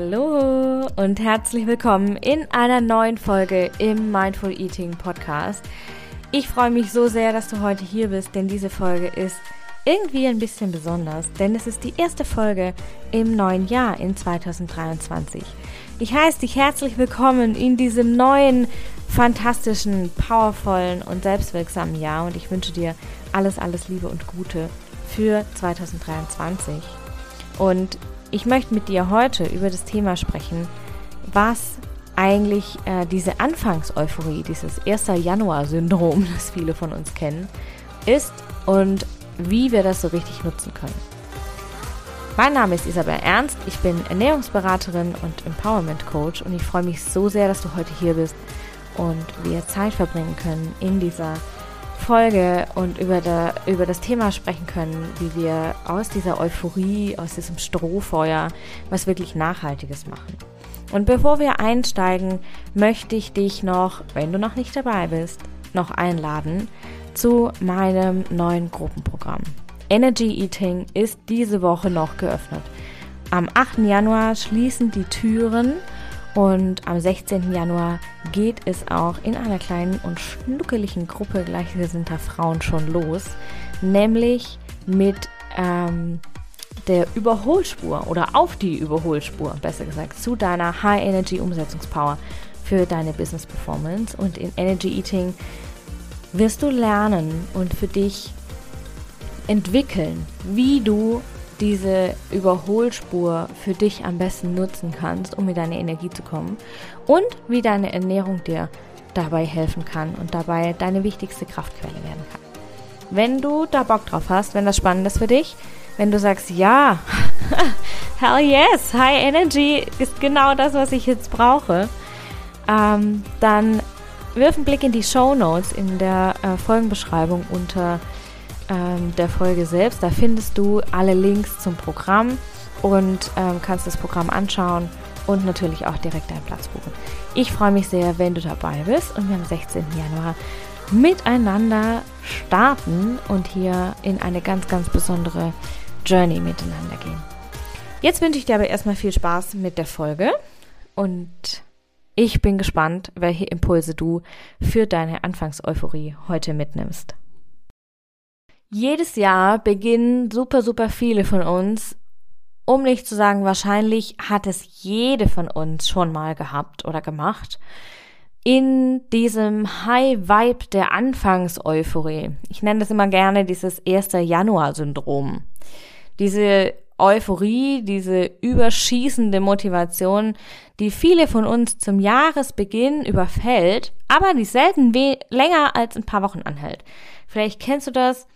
Hallo und herzlich willkommen in einer neuen Folge im Mindful Eating Podcast. Ich freue mich so sehr, dass du heute hier bist, denn diese Folge ist irgendwie ein bisschen besonders, denn es ist die erste Folge im neuen Jahr in 2023. Ich heiße dich herzlich willkommen in diesem neuen, fantastischen, powervollen und selbstwirksamen Jahr und ich wünsche dir alles, alles Liebe und Gute für 2023. Und ich möchte mit dir heute über das Thema sprechen, was eigentlich äh, diese Anfangseuphorie, dieses 1. Januar-Syndrom, das viele von uns kennen, ist und wie wir das so richtig nutzen können. Mein Name ist Isabel Ernst, ich bin Ernährungsberaterin und Empowerment Coach und ich freue mich so sehr, dass du heute hier bist und wir Zeit verbringen können in dieser Folge und über, der, über das Thema sprechen können, wie wir aus dieser Euphorie, aus diesem Strohfeuer was wirklich Nachhaltiges machen. Und bevor wir einsteigen, möchte ich dich noch, wenn du noch nicht dabei bist, noch einladen zu meinem neuen Gruppenprogramm. Energy Eating ist diese Woche noch geöffnet. Am 8. Januar schließen die Türen und am 16. Januar geht es auch in einer kleinen und schnuckeligen Gruppe gleichgesinnter Frauen schon los, nämlich mit ähm, der Überholspur oder auf die Überholspur, besser gesagt, zu deiner High Energy Umsetzungspower für deine Business Performance. Und in Energy Eating wirst du lernen und für dich entwickeln, wie du diese Überholspur für dich am besten nutzen kannst, um in deine Energie zu kommen und wie deine Ernährung dir dabei helfen kann und dabei deine wichtigste Kraftquelle werden kann. Wenn du da Bock drauf hast, wenn das spannend ist für dich, wenn du sagst, ja, hell yes, High Energy ist genau das, was ich jetzt brauche, ähm, dann wirf einen Blick in die Show Notes in der äh, Folgenbeschreibung unter ähm, der Folge selbst. Da findest du alle Links zum Programm und ähm, kannst das Programm anschauen und natürlich auch direkt deinen Platz buchen. Ich freue mich sehr, wenn du dabei bist und wir am 16. Januar miteinander starten und hier in eine ganz, ganz besondere Journey miteinander gehen. Jetzt wünsche ich dir aber erstmal viel Spaß mit der Folge und ich bin gespannt, welche Impulse du für deine Anfangseuphorie heute mitnimmst. Jedes Jahr beginnen super, super viele von uns, um nicht zu sagen, wahrscheinlich hat es jede von uns schon mal gehabt oder gemacht, in diesem High Vibe der Anfangseuphorie. Ich nenne das immer gerne dieses 1. Januar-Syndrom. Diese Euphorie, diese überschießende Motivation, die viele von uns zum Jahresbeginn überfällt, aber die selten länger als ein paar Wochen anhält. Vielleicht kennst du das,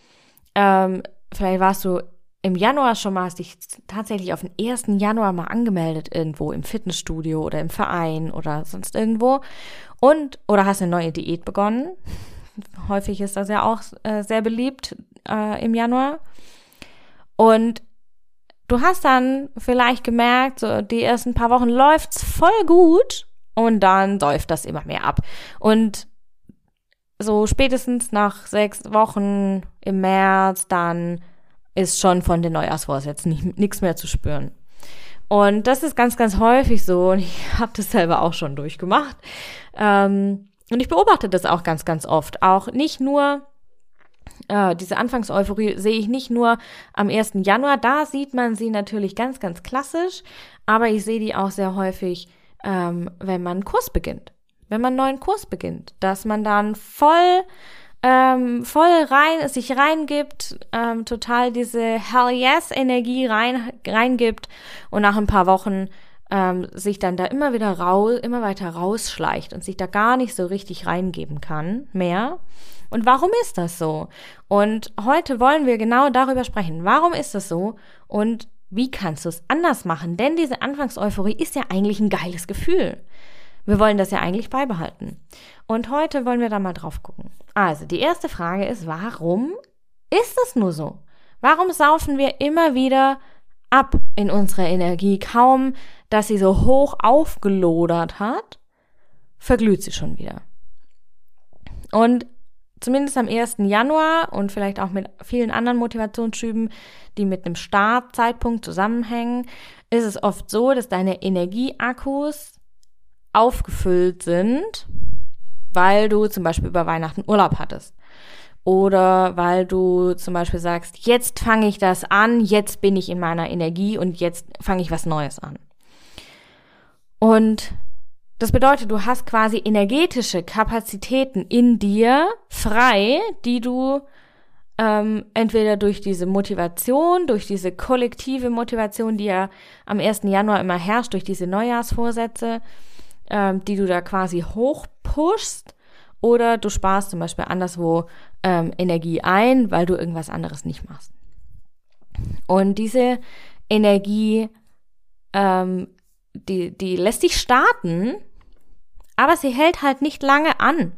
ähm, vielleicht warst du im Januar schon mal, hast dich tatsächlich auf den 1. Januar mal angemeldet irgendwo im Fitnessstudio oder im Verein oder sonst irgendwo und oder hast eine neue Diät begonnen. Häufig ist das ja auch äh, sehr beliebt äh, im Januar. Und du hast dann vielleicht gemerkt, so die ersten paar Wochen läuft's voll gut und dann läuft das immer mehr ab. Und so spätestens nach sechs Wochen im März, dann ist schon von den Neujahrsvorsätzen nichts mehr zu spüren. Und das ist ganz, ganz häufig so und ich habe das selber auch schon durchgemacht. Ähm, und ich beobachte das auch ganz, ganz oft. Auch nicht nur äh, diese Anfangseuphorie sehe ich nicht nur am 1. Januar, da sieht man sie natürlich ganz, ganz klassisch, aber ich sehe die auch sehr häufig, ähm, wenn man einen Kurs beginnt wenn man einen neuen Kurs beginnt, dass man dann voll ähm, voll rein, sich reingibt, ähm, total diese Hell yes Energie rein, reingibt und nach ein paar Wochen ähm, sich dann da immer wieder raus, immer weiter rausschleicht und sich da gar nicht so richtig reingeben kann mehr. Und warum ist das so? Und heute wollen wir genau darüber sprechen. Warum ist das so? Und wie kannst du es anders machen? Denn diese Anfangseuphorie ist ja eigentlich ein geiles Gefühl. Wir wollen das ja eigentlich beibehalten. Und heute wollen wir da mal drauf gucken. Also, die erste Frage ist, warum ist es nur so? Warum saufen wir immer wieder ab in unserer Energie? Kaum, dass sie so hoch aufgelodert hat, verglüht sie schon wieder. Und zumindest am 1. Januar und vielleicht auch mit vielen anderen Motivationsschüben, die mit einem Startzeitpunkt zusammenhängen, ist es oft so, dass deine Energieakkus aufgefüllt sind, weil du zum Beispiel über Weihnachten Urlaub hattest. Oder weil du zum Beispiel sagst, jetzt fange ich das an, jetzt bin ich in meiner Energie und jetzt fange ich was Neues an. Und das bedeutet, du hast quasi energetische Kapazitäten in dir frei, die du ähm, entweder durch diese Motivation, durch diese kollektive Motivation, die ja am 1. Januar immer herrscht, durch diese Neujahrsvorsätze, ähm, die du da quasi hochpushst, oder du sparst zum Beispiel anderswo ähm, Energie ein, weil du irgendwas anderes nicht machst. Und diese Energie, ähm, die, die lässt sich starten, aber sie hält halt nicht lange an,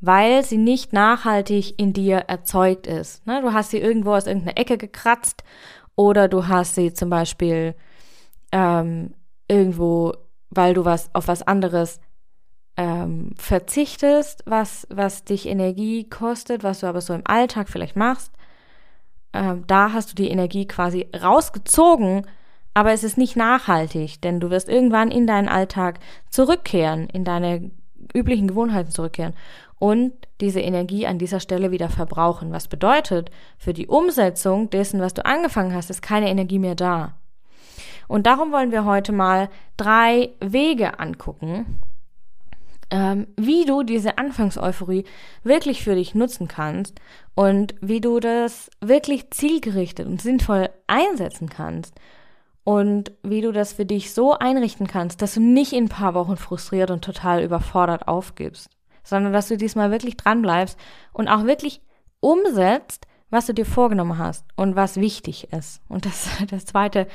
weil sie nicht nachhaltig in dir erzeugt ist. Ne? Du hast sie irgendwo aus irgendeiner Ecke gekratzt oder du hast sie zum Beispiel ähm, irgendwo, weil du was auf was anderes ähm, verzichtest, was, was dich Energie kostet, was du aber so im Alltag vielleicht machst, ähm, da hast du die Energie quasi rausgezogen, aber es ist nicht nachhaltig, denn du wirst irgendwann in deinen Alltag zurückkehren, in deine üblichen Gewohnheiten zurückkehren und diese Energie an dieser Stelle wieder verbrauchen. Was bedeutet, für die Umsetzung dessen, was du angefangen hast, ist keine Energie mehr da. Und darum wollen wir heute mal drei Wege angucken, ähm, wie du diese Anfangseuphorie wirklich für dich nutzen kannst und wie du das wirklich zielgerichtet und sinnvoll einsetzen kannst und wie du das für dich so einrichten kannst, dass du nicht in ein paar Wochen frustriert und total überfordert aufgibst, sondern dass du diesmal wirklich dran bleibst und auch wirklich umsetzt, was du dir vorgenommen hast und was wichtig ist. Und das, das zweite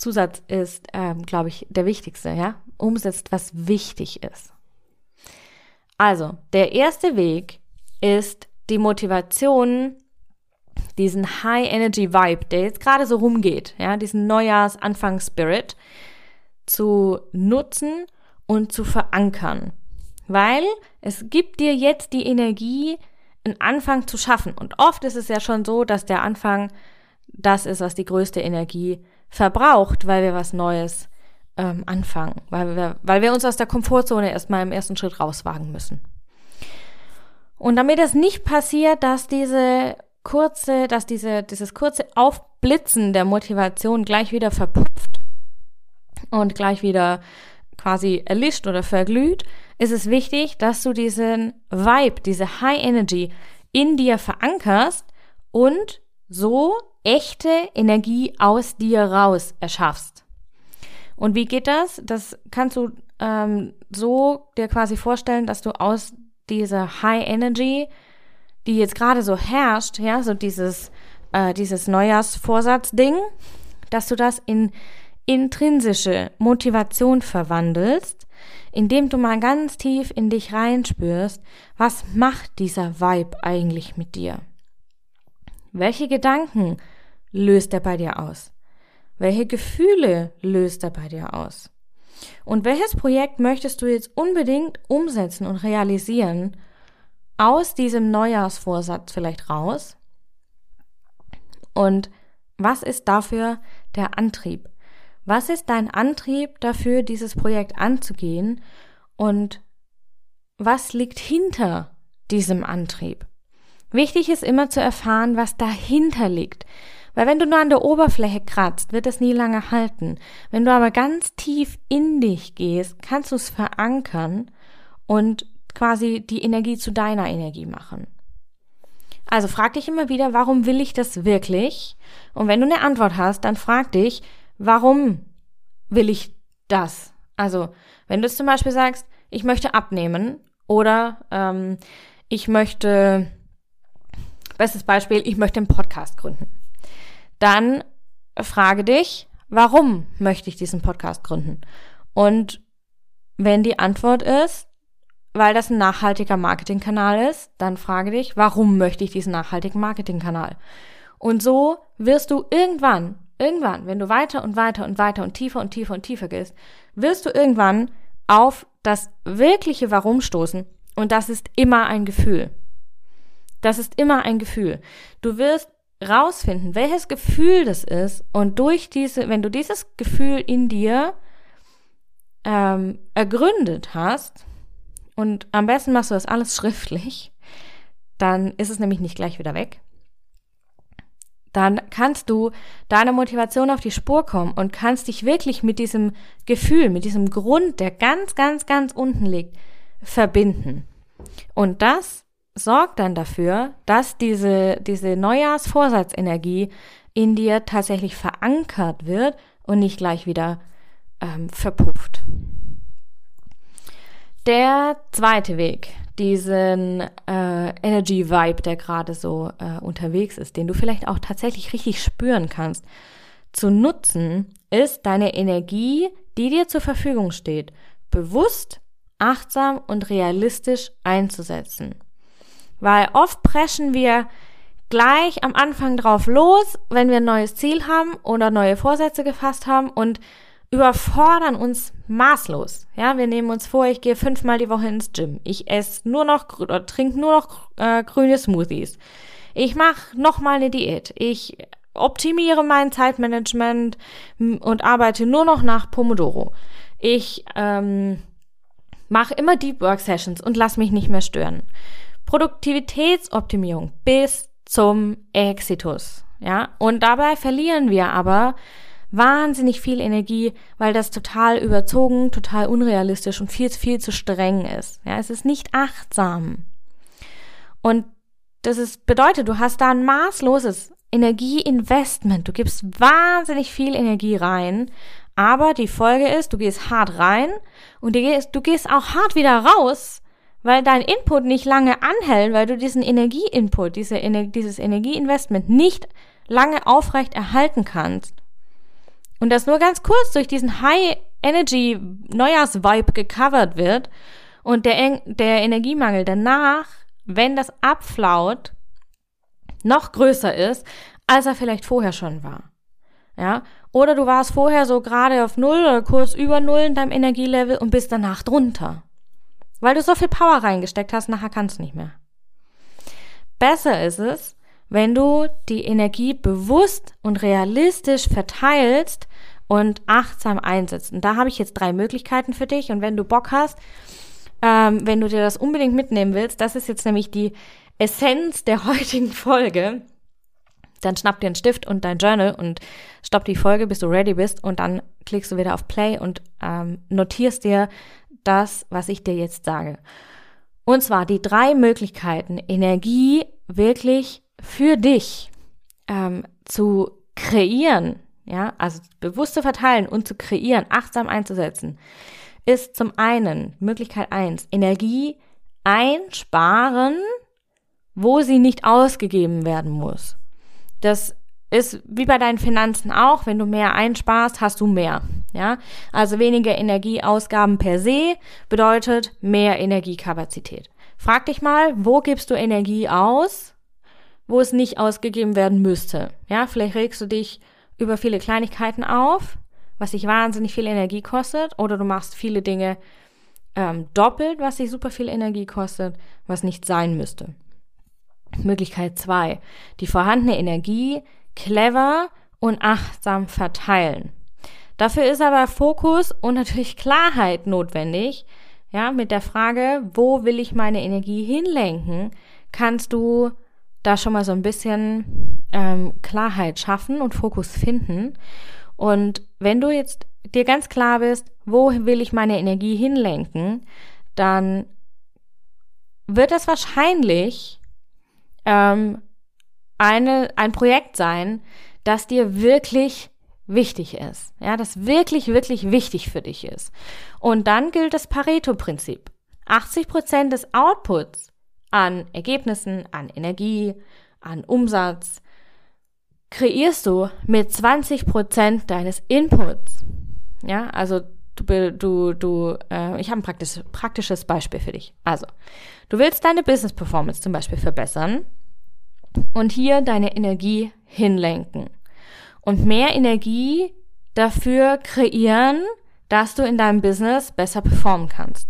Zusatz ist, ähm, glaube ich, der wichtigste, ja? Umsetzt, was wichtig ist. Also, der erste Weg ist die Motivation, diesen High Energy Vibe, der jetzt gerade so rumgeht, ja, diesen Neujahrs-Anfangs-Spirit zu nutzen und zu verankern. Weil es gibt dir jetzt die Energie, einen Anfang zu schaffen. Und oft ist es ja schon so, dass der Anfang das ist, was die größte Energie verbraucht, weil wir was Neues ähm, anfangen, weil wir, weil wir uns aus der Komfortzone erstmal im ersten Schritt rauswagen müssen. Und damit es nicht passiert, dass diese kurze, dass diese, dieses kurze Aufblitzen der Motivation gleich wieder verpufft und gleich wieder quasi erlischt oder verglüht, ist es wichtig, dass du diesen Vibe, diese High Energy in dir verankerst und so echte Energie aus dir raus erschaffst. Und wie geht das? Das kannst du ähm, so dir quasi vorstellen, dass du aus dieser High Energy, die jetzt gerade so herrscht, ja, so dieses, äh, dieses Neujahrsvorsatz-Ding, dass du das in intrinsische Motivation verwandelst, indem du mal ganz tief in dich reinspürst, was macht dieser Vibe eigentlich mit dir? Welche Gedanken löst er bei dir aus? Welche Gefühle löst er bei dir aus? Und welches Projekt möchtest du jetzt unbedingt umsetzen und realisieren aus diesem Neujahrsvorsatz vielleicht raus? Und was ist dafür der Antrieb? Was ist dein Antrieb dafür, dieses Projekt anzugehen? Und was liegt hinter diesem Antrieb? Wichtig ist immer zu erfahren, was dahinter liegt. Weil wenn du nur an der Oberfläche kratzt, wird es nie lange halten. Wenn du aber ganz tief in dich gehst, kannst du es verankern und quasi die Energie zu deiner Energie machen. Also frag dich immer wieder, warum will ich das wirklich? Und wenn du eine Antwort hast, dann frag dich, warum will ich das? Also, wenn du zum Beispiel sagst, ich möchte abnehmen oder ähm, ich möchte, bestes Beispiel, ich möchte einen Podcast gründen dann frage dich, warum möchte ich diesen Podcast gründen? Und wenn die Antwort ist, weil das ein nachhaltiger Marketingkanal ist, dann frage dich, warum möchte ich diesen nachhaltigen Marketingkanal? Und so wirst du irgendwann, irgendwann, wenn du weiter und weiter und weiter und tiefer und tiefer und tiefer gehst, wirst du irgendwann auf das wirkliche Warum stoßen. Und das ist immer ein Gefühl. Das ist immer ein Gefühl. Du wirst rausfinden, welches Gefühl das ist und durch diese, wenn du dieses Gefühl in dir ähm, ergründet hast und am besten machst du das alles schriftlich, dann ist es nämlich nicht gleich wieder weg. Dann kannst du deiner Motivation auf die Spur kommen und kannst dich wirklich mit diesem Gefühl, mit diesem Grund, der ganz, ganz, ganz unten liegt, verbinden. Und das sorgt dann dafür, dass diese, diese Neujahrsvorsatzenergie in dir tatsächlich verankert wird und nicht gleich wieder ähm, verpufft. Der zweite Weg, diesen äh, Energy Vibe, der gerade so äh, unterwegs ist, den du vielleicht auch tatsächlich richtig spüren kannst, zu nutzen, ist deine Energie, die dir zur Verfügung steht, bewusst, achtsam und realistisch einzusetzen. Weil oft preschen wir gleich am Anfang drauf los, wenn wir ein neues Ziel haben oder neue Vorsätze gefasst haben und überfordern uns maßlos. Ja, wir nehmen uns vor, ich gehe fünfmal die Woche ins Gym. Ich esse nur noch oder trinke nur noch äh, grüne Smoothies. Ich mache noch mal eine Diät. Ich optimiere mein Zeitmanagement und arbeite nur noch nach Pomodoro. Ich ähm, mache immer Deep Work Sessions und lass mich nicht mehr stören. Produktivitätsoptimierung bis zum Exitus. Ja, und dabei verlieren wir aber wahnsinnig viel Energie, weil das total überzogen, total unrealistisch und viel, viel zu streng ist. Ja, es ist nicht achtsam. Und das ist, bedeutet, du hast da ein maßloses Energieinvestment. Du gibst wahnsinnig viel Energie rein, aber die Folge ist, du gehst hart rein und du gehst, du gehst auch hart wieder raus, weil dein Input nicht lange anhält, weil du diesen Energieinput, diese Ener dieses Energieinvestment nicht lange aufrecht erhalten kannst. Und das nur ganz kurz durch diesen High Energy Neujahrs-Vibe gecovert wird und der, der Energiemangel danach, wenn das abflaut, noch größer ist, als er vielleicht vorher schon war. Ja, oder du warst vorher so gerade auf Null oder kurz über Null in deinem Energielevel und bist danach drunter. Weil du so viel Power reingesteckt hast, nachher kannst du nicht mehr. Besser ist es, wenn du die Energie bewusst und realistisch verteilst und achtsam einsetzt. Und da habe ich jetzt drei Möglichkeiten für dich. Und wenn du Bock hast, ähm, wenn du dir das unbedingt mitnehmen willst, das ist jetzt nämlich die Essenz der heutigen Folge, dann schnapp dir einen Stift und dein Journal und stopp die Folge, bis du ready bist und dann klickst du wieder auf Play und ähm, notierst dir das, was ich dir jetzt sage. Und zwar die drei Möglichkeiten, Energie wirklich für dich ähm, zu kreieren, ja, also bewusst zu verteilen und zu kreieren, achtsam einzusetzen, ist zum einen Möglichkeit eins Energie einsparen, wo sie nicht ausgegeben werden muss. Das ist wie bei deinen Finanzen auch, wenn du mehr einsparst, hast du mehr. Ja, also weniger Energieausgaben per se bedeutet mehr Energiekapazität. Frag dich mal, wo gibst du Energie aus, wo es nicht ausgegeben werden müsste? Ja, vielleicht regst du dich über viele Kleinigkeiten auf, was dich wahnsinnig viel Energie kostet, oder du machst viele Dinge ähm, doppelt, was dich super viel Energie kostet, was nicht sein müsste. Möglichkeit zwei: Die vorhandene Energie clever und achtsam verteilen. Dafür ist aber Fokus und natürlich Klarheit notwendig. Ja, mit der Frage, wo will ich meine Energie hinlenken, kannst du da schon mal so ein bisschen ähm, Klarheit schaffen und Fokus finden. Und wenn du jetzt dir ganz klar bist, wo will ich meine Energie hinlenken, dann wird es wahrscheinlich ähm, eine, ein Projekt sein, das dir wirklich wichtig ist. Ja, das wirklich, wirklich wichtig für dich ist. Und dann gilt das Pareto-Prinzip. 80 Prozent des Outputs an Ergebnissen, an Energie, an Umsatz kreierst du mit 20 Prozent deines Inputs. Ja, also du, du, du äh, ich habe ein praktisch, praktisches Beispiel für dich. Also, du willst deine Business Performance zum Beispiel verbessern und hier deine Energie hinlenken und mehr Energie dafür kreieren, dass du in deinem Business besser performen kannst.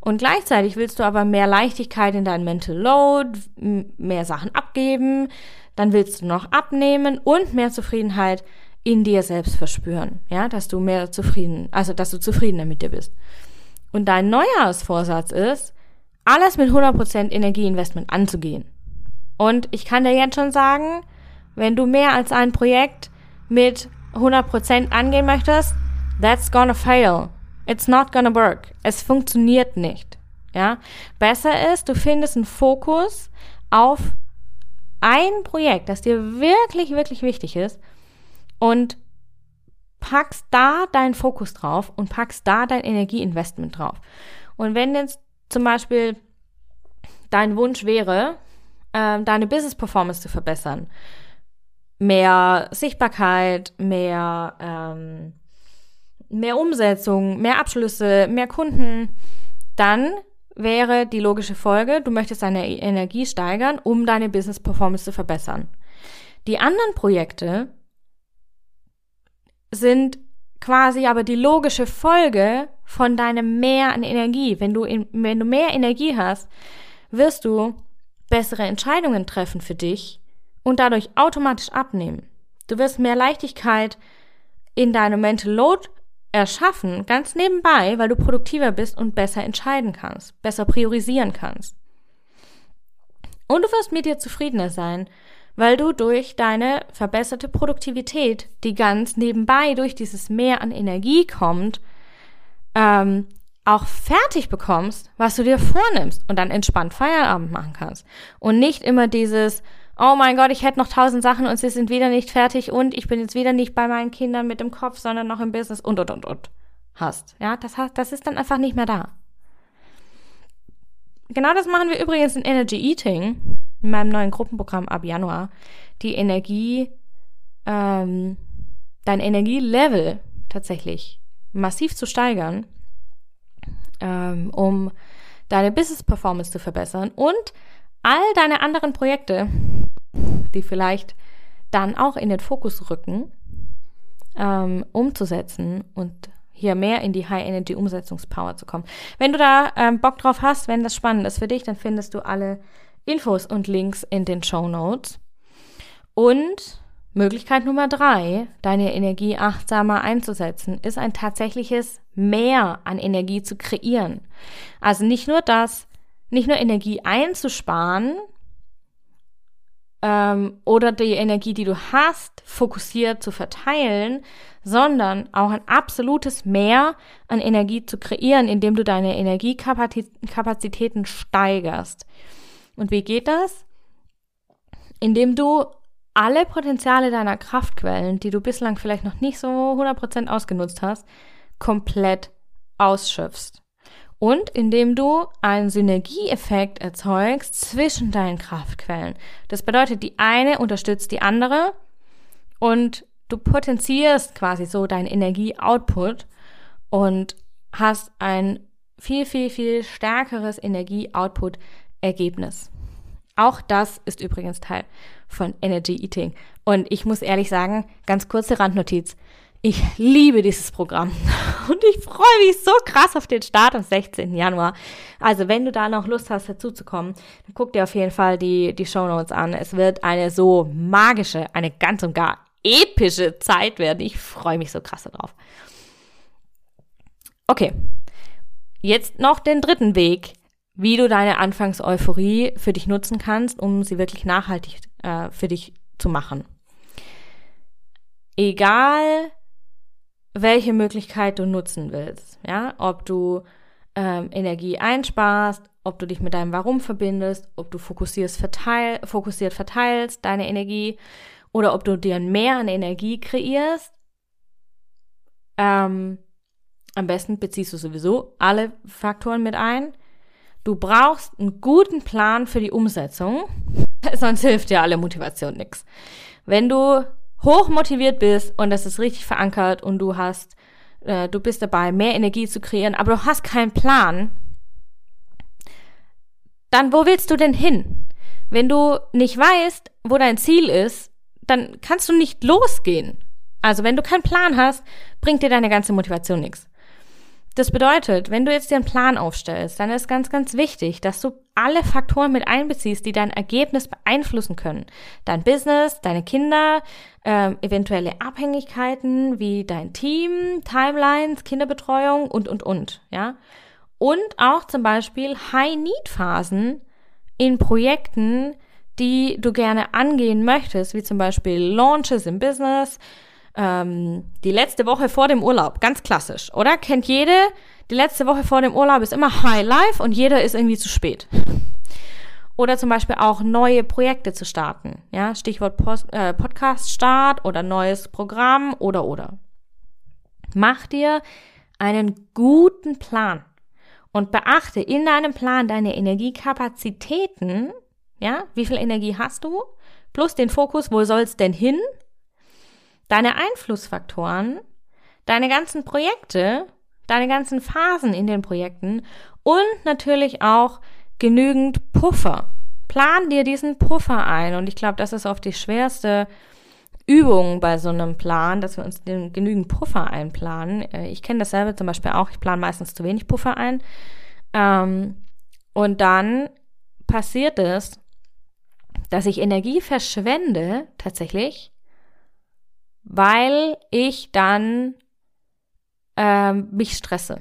Und gleichzeitig willst du aber mehr Leichtigkeit in deinen Mental Load, mehr Sachen abgeben, dann willst du noch abnehmen und mehr Zufriedenheit in dir selbst verspüren, ja, dass du mehr zufrieden, also dass du zufriedener mit dir bist. Und dein Neujahrsvorsatz ist, alles mit 100% Energieinvestment anzugehen. Und ich kann dir jetzt schon sagen, wenn du mehr als ein Projekt mit 100% angehen möchtest, that's gonna fail. It's not gonna work. Es funktioniert nicht. Ja? Besser ist, du findest einen Fokus auf ein Projekt, das dir wirklich, wirklich wichtig ist und packst da deinen Fokus drauf und packst da dein Energieinvestment drauf. Und wenn jetzt zum Beispiel dein Wunsch wäre, äh, deine Business Performance zu verbessern, mehr Sichtbarkeit, mehr, ähm, mehr Umsetzung, mehr Abschlüsse, mehr Kunden, dann wäre die logische Folge, du möchtest deine Energie steigern, um deine Business Performance zu verbessern. Die anderen Projekte sind quasi aber die logische Folge von deinem Mehr an Energie. Wenn du, in, wenn du mehr Energie hast, wirst du bessere Entscheidungen treffen für dich und dadurch automatisch abnehmen. Du wirst mehr Leichtigkeit in deinem Mental Load erschaffen, ganz nebenbei, weil du produktiver bist und besser entscheiden kannst, besser priorisieren kannst. Und du wirst mit dir zufriedener sein, weil du durch deine verbesserte Produktivität, die ganz nebenbei durch dieses Mehr an Energie kommt, ähm, auch fertig bekommst, was du dir vornimmst und dann entspannt Feierabend machen kannst. Und nicht immer dieses, oh mein Gott, ich hätte noch tausend Sachen und sie sind wieder nicht fertig und ich bin jetzt wieder nicht bei meinen Kindern mit dem Kopf, sondern noch im Business und und und und hast. Ja, das, das ist dann einfach nicht mehr da. Genau das machen wir übrigens in Energy Eating in meinem neuen Gruppenprogramm ab Januar, die Energie, ähm, dein Energielevel tatsächlich massiv zu steigern, ähm, um deine Business Performance zu verbessern und all deine anderen Projekte, die vielleicht dann auch in den Fokus rücken, ähm, umzusetzen und hier mehr in die High Energy Umsetzungspower zu kommen. Wenn du da ähm, Bock drauf hast, wenn das spannend ist für dich, dann findest du alle Infos und Links in den Show Notes. Und Möglichkeit Nummer drei, deine Energie achtsamer einzusetzen, ist ein tatsächliches Mehr an Energie zu kreieren. Also nicht nur das, nicht nur Energie einzusparen ähm, oder die Energie, die du hast, fokussiert zu verteilen, sondern auch ein absolutes Mehr an Energie zu kreieren, indem du deine Energiekapazitäten steigerst. Und wie geht das? Indem du alle Potenziale deiner Kraftquellen, die du bislang vielleicht noch nicht so 100% ausgenutzt hast, komplett ausschöpfst. Und indem du einen Synergieeffekt erzeugst zwischen deinen Kraftquellen. Das bedeutet, die eine unterstützt die andere und du potenzierst quasi so deinen Energieoutput und hast ein viel, viel, viel stärkeres Energieoutput Ergebnis. Auch das ist übrigens Teil von Energy Eating. Und ich muss ehrlich sagen, ganz kurze Randnotiz. Ich liebe dieses Programm und ich freue mich so krass auf den Start am 16. Januar. Also wenn du da noch Lust hast, dazu zu kommen, dann guck dir auf jeden Fall die, die Show Notes an. Es wird eine so magische, eine ganz und gar epische Zeit werden. Ich freue mich so krass darauf. Okay, jetzt noch den dritten Weg, wie du deine Anfangseuphorie für dich nutzen kannst, um sie wirklich nachhaltig äh, für dich zu machen. Egal, welche Möglichkeit du nutzen willst, ja, ob du ähm, Energie einsparst, ob du dich mit deinem Warum verbindest, ob du fokussierst, verteil, fokussiert verteilst deine Energie oder ob du dir mehr an Energie kreierst. Ähm, am besten beziehst du sowieso alle Faktoren mit ein. Du brauchst einen guten Plan für die Umsetzung, sonst hilft dir alle Motivation nichts. Wenn du hoch motiviert bist und das ist richtig verankert und du hast, äh, du bist dabei, mehr Energie zu kreieren, aber du hast keinen Plan, dann wo willst du denn hin? Wenn du nicht weißt, wo dein Ziel ist, dann kannst du nicht losgehen. Also wenn du keinen Plan hast, bringt dir deine ganze Motivation nichts. Das bedeutet, wenn du jetzt dir einen Plan aufstellst, dann ist ganz, ganz wichtig, dass du alle Faktoren mit einbeziehst, die dein Ergebnis beeinflussen können. Dein Business, deine Kinder, äh, eventuelle Abhängigkeiten wie dein Team, Timelines, Kinderbetreuung und, und, und, ja. Und auch zum Beispiel High-Need-Phasen in Projekten, die du gerne angehen möchtest, wie zum Beispiel Launches im Business, ähm, die letzte Woche vor dem Urlaub, ganz klassisch, oder? Kennt jede, die letzte Woche vor dem Urlaub ist immer High Life und jeder ist irgendwie zu spät. Oder zum Beispiel auch neue Projekte zu starten. Ja, Stichwort Post, äh, Podcast-Start oder neues Programm oder oder. Mach dir einen guten Plan und beachte in deinem Plan deine Energiekapazitäten. Ja, wie viel Energie hast du? Plus den Fokus, wo soll's denn hin? Deine Einflussfaktoren, deine ganzen Projekte, deine ganzen Phasen in den Projekten und natürlich auch genügend Puffer. Plan dir diesen Puffer ein und ich glaube, das ist oft die schwerste Übung bei so einem Plan, dass wir uns den genügend Puffer einplanen. Äh, ich kenne dasselbe zum Beispiel auch. Ich plane meistens zu wenig Puffer ein. Ähm, und dann passiert es, dass ich Energie verschwende, tatsächlich, weil ich dann ähm, mich stresse.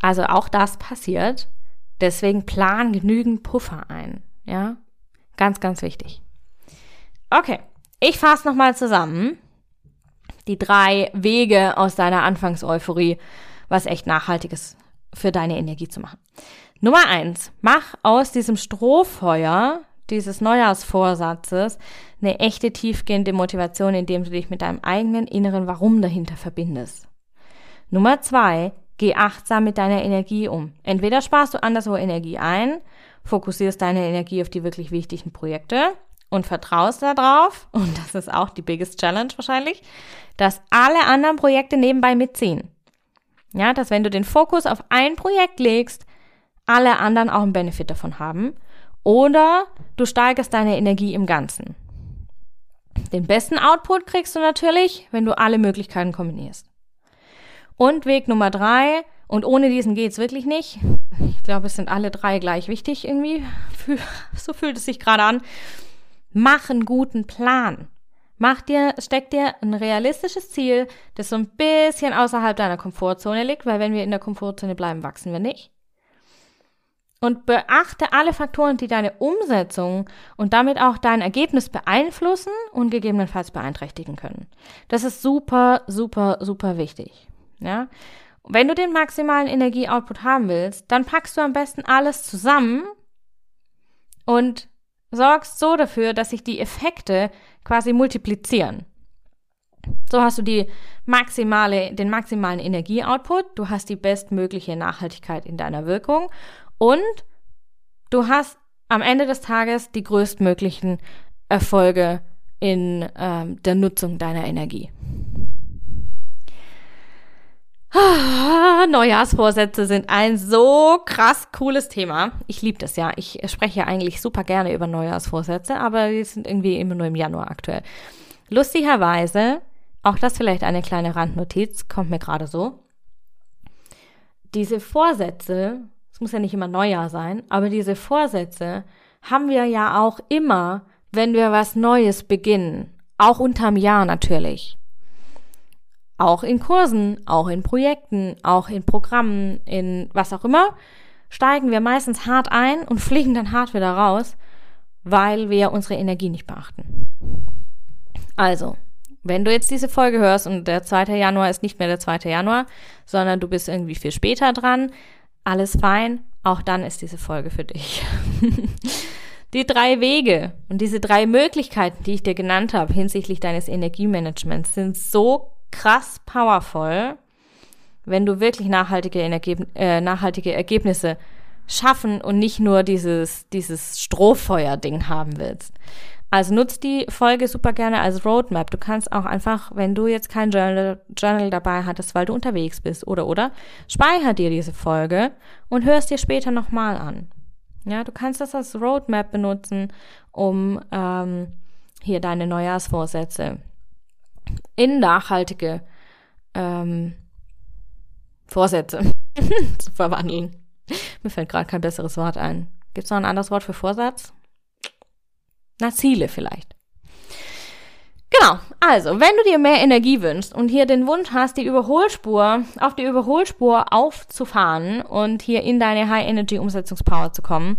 Also auch das passiert. Deswegen plan genügend Puffer ein. Ja, ganz, ganz wichtig. Okay, ich fasse nochmal zusammen. Die drei Wege aus deiner Anfangseuphorie, was echt Nachhaltiges für deine Energie zu machen. Nummer eins, mach aus diesem Strohfeuer dieses Neujahrsvorsatzes eine echte tiefgehende Motivation, indem du dich mit deinem eigenen inneren Warum dahinter verbindest. Nummer zwei, geh achtsam mit deiner Energie um. Entweder sparst du anderswo Energie ein, fokussierst deine Energie auf die wirklich wichtigen Projekte und vertraust darauf, und das ist auch die biggest challenge wahrscheinlich, dass alle anderen Projekte nebenbei mitziehen. Ja, dass wenn du den Fokus auf ein Projekt legst, alle anderen auch einen Benefit davon haben oder du steigerst deine Energie im Ganzen. Den besten Output kriegst du natürlich, wenn du alle Möglichkeiten kombinierst. Und Weg Nummer drei, und ohne diesen geht's wirklich nicht. Ich glaube, es sind alle drei gleich wichtig irgendwie. So fühlt es sich gerade an. Mach einen guten Plan. Mach dir, steck dir ein realistisches Ziel, das so ein bisschen außerhalb deiner Komfortzone liegt, weil wenn wir in der Komfortzone bleiben, wachsen wir nicht und beachte alle Faktoren, die deine Umsetzung und damit auch dein Ergebnis beeinflussen und gegebenenfalls beeinträchtigen können. Das ist super, super, super wichtig. Ja? Wenn du den maximalen Energieoutput haben willst, dann packst du am besten alles zusammen und sorgst so dafür, dass sich die Effekte quasi multiplizieren. So hast du die maximale, den maximalen Energieoutput, du hast die bestmögliche Nachhaltigkeit in deiner Wirkung und du hast am Ende des Tages die größtmöglichen Erfolge in ähm, der Nutzung deiner Energie. Ah, Neujahrsvorsätze sind ein so krass cooles Thema. Ich liebe das ja. Ich spreche ja eigentlich super gerne über Neujahrsvorsätze, aber die sind irgendwie immer nur im Januar aktuell. Lustigerweise, auch das vielleicht eine kleine Randnotiz, kommt mir gerade so. Diese Vorsätze es muss ja nicht immer Neujahr sein, aber diese Vorsätze haben wir ja auch immer, wenn wir was Neues beginnen. Auch unterm Jahr natürlich. Auch in Kursen, auch in Projekten, auch in Programmen, in was auch immer, steigen wir meistens hart ein und fliegen dann hart wieder raus, weil wir unsere Energie nicht beachten. Also, wenn du jetzt diese Folge hörst und der 2. Januar ist nicht mehr der 2. Januar, sondern du bist irgendwie viel später dran, alles fein, auch dann ist diese Folge für dich. die drei Wege und diese drei Möglichkeiten, die ich dir genannt habe hinsichtlich deines Energiemanagements, sind so krass powerful, wenn du wirklich nachhaltige, Energie, äh, nachhaltige Ergebnisse schaffen und nicht nur dieses, dieses Strohfeuer-Ding haben willst. Also nutzt die Folge super gerne als Roadmap. Du kannst auch einfach, wenn du jetzt kein Journal, Journal dabei hattest, weil du unterwegs bist oder oder, speicher dir diese Folge und hörst dir später nochmal an. Ja, du kannst das als Roadmap benutzen, um ähm, hier deine Neujahrsvorsätze in nachhaltige ähm, Vorsätze zu verwandeln. Mir fällt gerade kein besseres Wort ein. Gibt es noch ein anderes Wort für Vorsatz? Na, Ziele vielleicht. Genau, also, wenn du dir mehr Energie wünschst und hier den Wunsch hast, die Überholspur, auf die Überholspur aufzufahren und hier in deine High Energy Umsetzungspower zu kommen,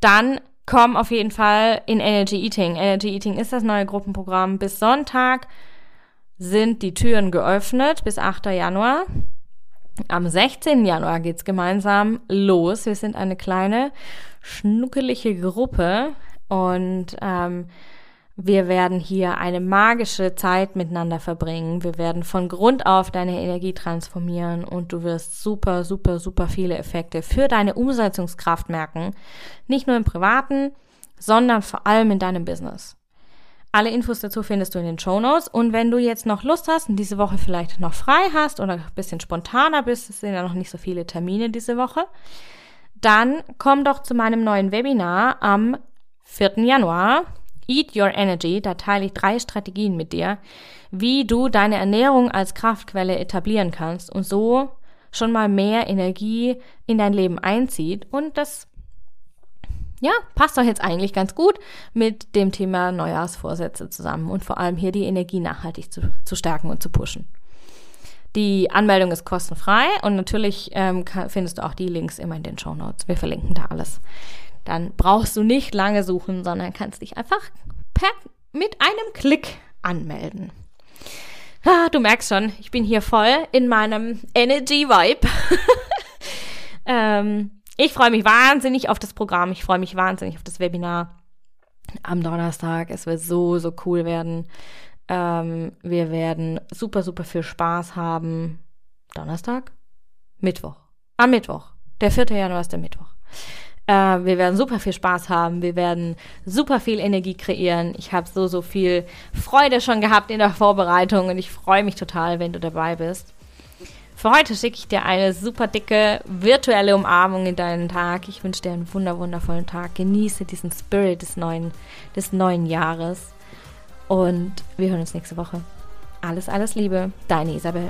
dann komm auf jeden Fall in Energy Eating. Energy Eating ist das neue Gruppenprogramm. Bis Sonntag sind die Türen geöffnet, bis 8. Januar. Am 16. Januar geht's gemeinsam los. Wir sind eine kleine, schnuckelige Gruppe und ähm, wir werden hier eine magische Zeit miteinander verbringen. Wir werden von Grund auf deine Energie transformieren und du wirst super, super, super viele Effekte für deine Umsetzungskraft merken. Nicht nur im privaten, sondern vor allem in deinem Business. Alle Infos dazu findest du in den Show Notes. Und wenn du jetzt noch Lust hast und diese Woche vielleicht noch frei hast oder ein bisschen spontaner bist, es sind ja noch nicht so viele Termine diese Woche, dann komm doch zu meinem neuen Webinar am 4. Januar. Eat Your Energy, da teile ich drei Strategien mit dir, wie du deine Ernährung als Kraftquelle etablieren kannst und so schon mal mehr Energie in dein Leben einzieht. Und das, ja, passt doch jetzt eigentlich ganz gut mit dem Thema Neujahrsvorsätze zusammen und vor allem hier die Energie nachhaltig zu, zu stärken und zu pushen. Die Anmeldung ist kostenfrei und natürlich ähm, findest du auch die Links immer in den Show Notes. Wir verlinken da alles dann brauchst du nicht lange suchen, sondern kannst dich einfach per, mit einem Klick anmelden. Ah, du merkst schon, ich bin hier voll in meinem Energy-Vibe. ähm, ich freue mich wahnsinnig auf das Programm. Ich freue mich wahnsinnig auf das Webinar am Donnerstag. Es wird so, so cool werden. Ähm, wir werden super, super viel Spaß haben. Donnerstag? Mittwoch. Am Mittwoch. Der 4. Januar ist der Mittwoch. Äh, wir werden super viel Spaß haben. Wir werden super viel Energie kreieren. Ich habe so, so viel Freude schon gehabt in der Vorbereitung und ich freue mich total, wenn du dabei bist. Für heute schicke ich dir eine super dicke virtuelle Umarmung in deinen Tag. Ich wünsche dir einen wunder wundervollen Tag. Genieße diesen Spirit des neuen, des neuen Jahres. Und wir hören uns nächste Woche. Alles, alles Liebe, deine Isabel.